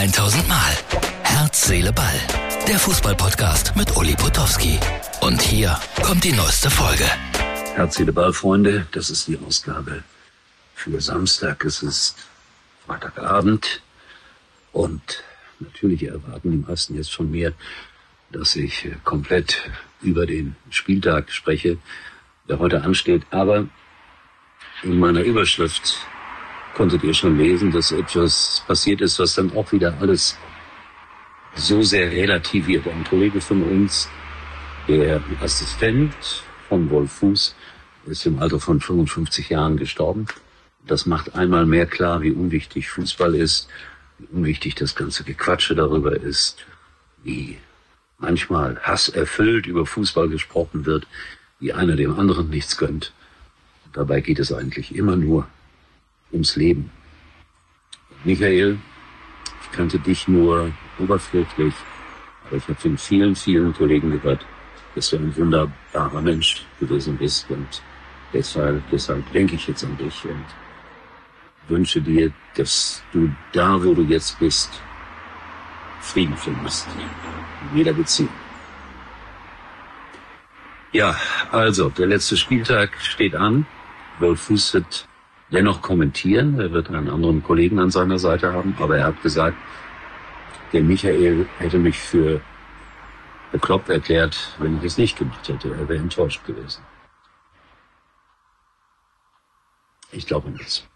1000 Mal. Herz, Seele, Ball. Der Fußballpodcast mit Uli Potowski. Und hier kommt die neueste Folge. Herz, Seele, Ball, Freunde. Das ist die Ausgabe für Samstag. Es ist Freitagabend. Und natürlich erwarten die meisten jetzt von mir, dass ich komplett über den Spieltag spreche, der heute ansteht. Aber in meiner Überschrift konntet ihr schon lesen, dass etwas passiert ist, was dann auch wieder alles so sehr relativiert. Ein Kollege von uns, der Assistent von Wolf Fuß, ist im Alter von 55 Jahren gestorben. Das macht einmal mehr klar, wie unwichtig Fußball ist, wie unwichtig das ganze Gequatsche darüber ist, wie manchmal hasserfüllt über Fußball gesprochen wird, wie einer dem anderen nichts gönnt. Dabei geht es eigentlich immer nur ums Leben. Michael, ich kannte dich nur oberflächlich, aber ich habe von vielen, vielen Kollegen gehört, dass du ein wunderbarer Mensch gewesen bist und deshalb, deshalb denke ich jetzt an dich und wünsche dir, dass du da, wo du jetzt bist, Frieden findest. In jeder Beziehung. Ja, also, der letzte Spieltag steht an. Wolf Fuß dennoch kommentieren. Er wird einen anderen Kollegen an seiner Seite haben, aber er hat gesagt, der Michael hätte mich für bekloppt erklärt, wenn ich es nicht gemacht hätte. Er wäre enttäuscht gewesen. Ich glaube nicht.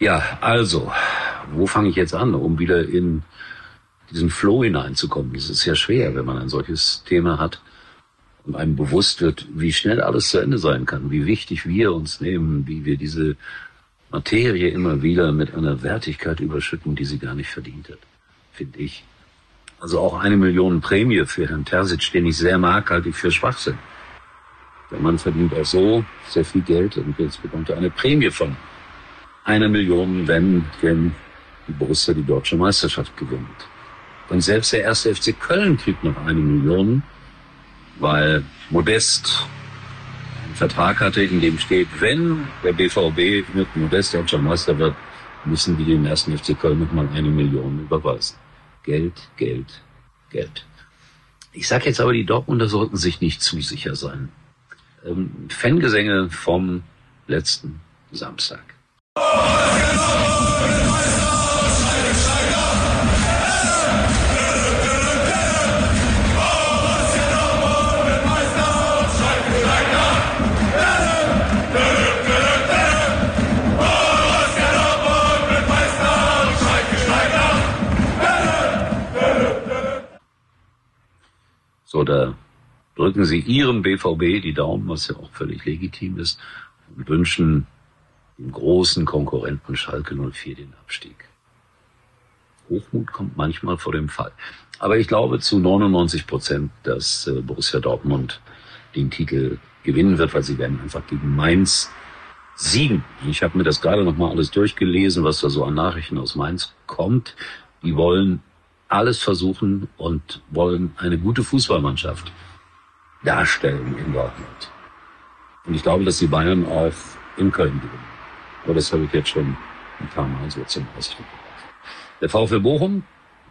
Ja, also, wo fange ich jetzt an, um wieder in diesen Flow hineinzukommen? Das ist ja schwer, wenn man ein solches Thema hat einem bewusst wird, wie schnell alles zu Ende sein kann, wie wichtig wir uns nehmen, wie wir diese Materie immer wieder mit einer Wertigkeit überschütten, die sie gar nicht verdient hat, finde ich. Also auch eine Million Prämie für Herrn Terzic, den ich sehr mag, halte ich für Schwachsinn. Der Mann verdient auch so sehr viel Geld und jetzt bekommt er eine Prämie von einer Million, wenn, wenn die Borussia die deutsche Meisterschaft gewinnt. Und selbst der erste FC Köln kriegt noch eine Million, weil Modest einen Vertrag hatte, in dem steht, wenn der BVB mit Modest deutscher Meister wird, müssen die dem ersten FC Köln nochmal eine Million überweisen. Geld, Geld, Geld. Ich sage jetzt aber, die Dortmunder sollten sich nicht zu sicher sein. Ähm, Fangesänge vom letzten Samstag. So, da drücken Sie Ihrem BVB die Daumen, was ja auch völlig legitim ist, und wünschen dem großen Konkurrenten Schalke 04 den Abstieg. Hochmut kommt manchmal vor dem Fall. Aber ich glaube zu 99 Prozent, dass äh, Borussia Dortmund den Titel gewinnen wird, weil sie werden einfach gegen Mainz siegen. Ich habe mir das gerade noch mal alles durchgelesen, was da so an Nachrichten aus Mainz kommt. Die wollen alles versuchen und wollen eine gute Fußballmannschaft darstellen in Dortmund. Und ich glaube, dass die Bayern auch in Köln gewinnen. Aber das habe ich jetzt schon ein paar Mal so zum Ausdruck gebracht. Der VfL Bochum,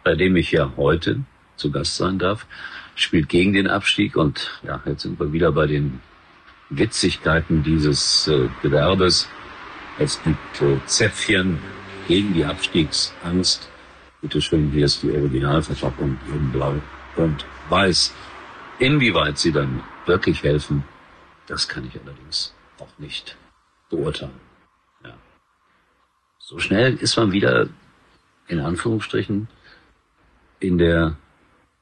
bei dem ich ja heute zu Gast sein darf, spielt gegen den Abstieg und ja, jetzt sind wir wieder bei den Witzigkeiten dieses äh, Gewerbes. Es gibt äh, Zäpfchen gegen die Abstiegsangst Bitte schön, hier ist die Originalverpackung in blau und weiß. Inwieweit sie dann wirklich helfen, das kann ich allerdings auch nicht beurteilen. Ja. So schnell ist man wieder in Anführungsstrichen in der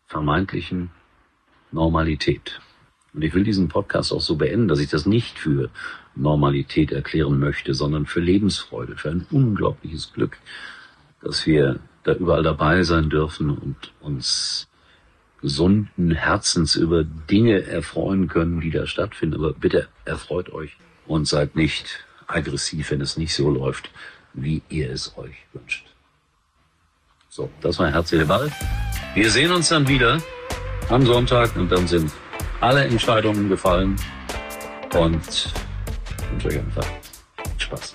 vermeintlichen Normalität. Und ich will diesen Podcast auch so beenden, dass ich das nicht für Normalität erklären möchte, sondern für Lebensfreude, für ein unglaubliches Glück, dass wir da überall dabei sein dürfen und uns gesunden Herzens über Dinge erfreuen können, die da stattfinden. Aber bitte erfreut euch und seid nicht aggressiv, wenn es nicht so läuft, wie ihr es euch wünscht. So, das war Herzliche Ball. Wir sehen uns dann wieder am Sonntag und dann sind alle Entscheidungen gefallen und wünsche euch einfach Spaß.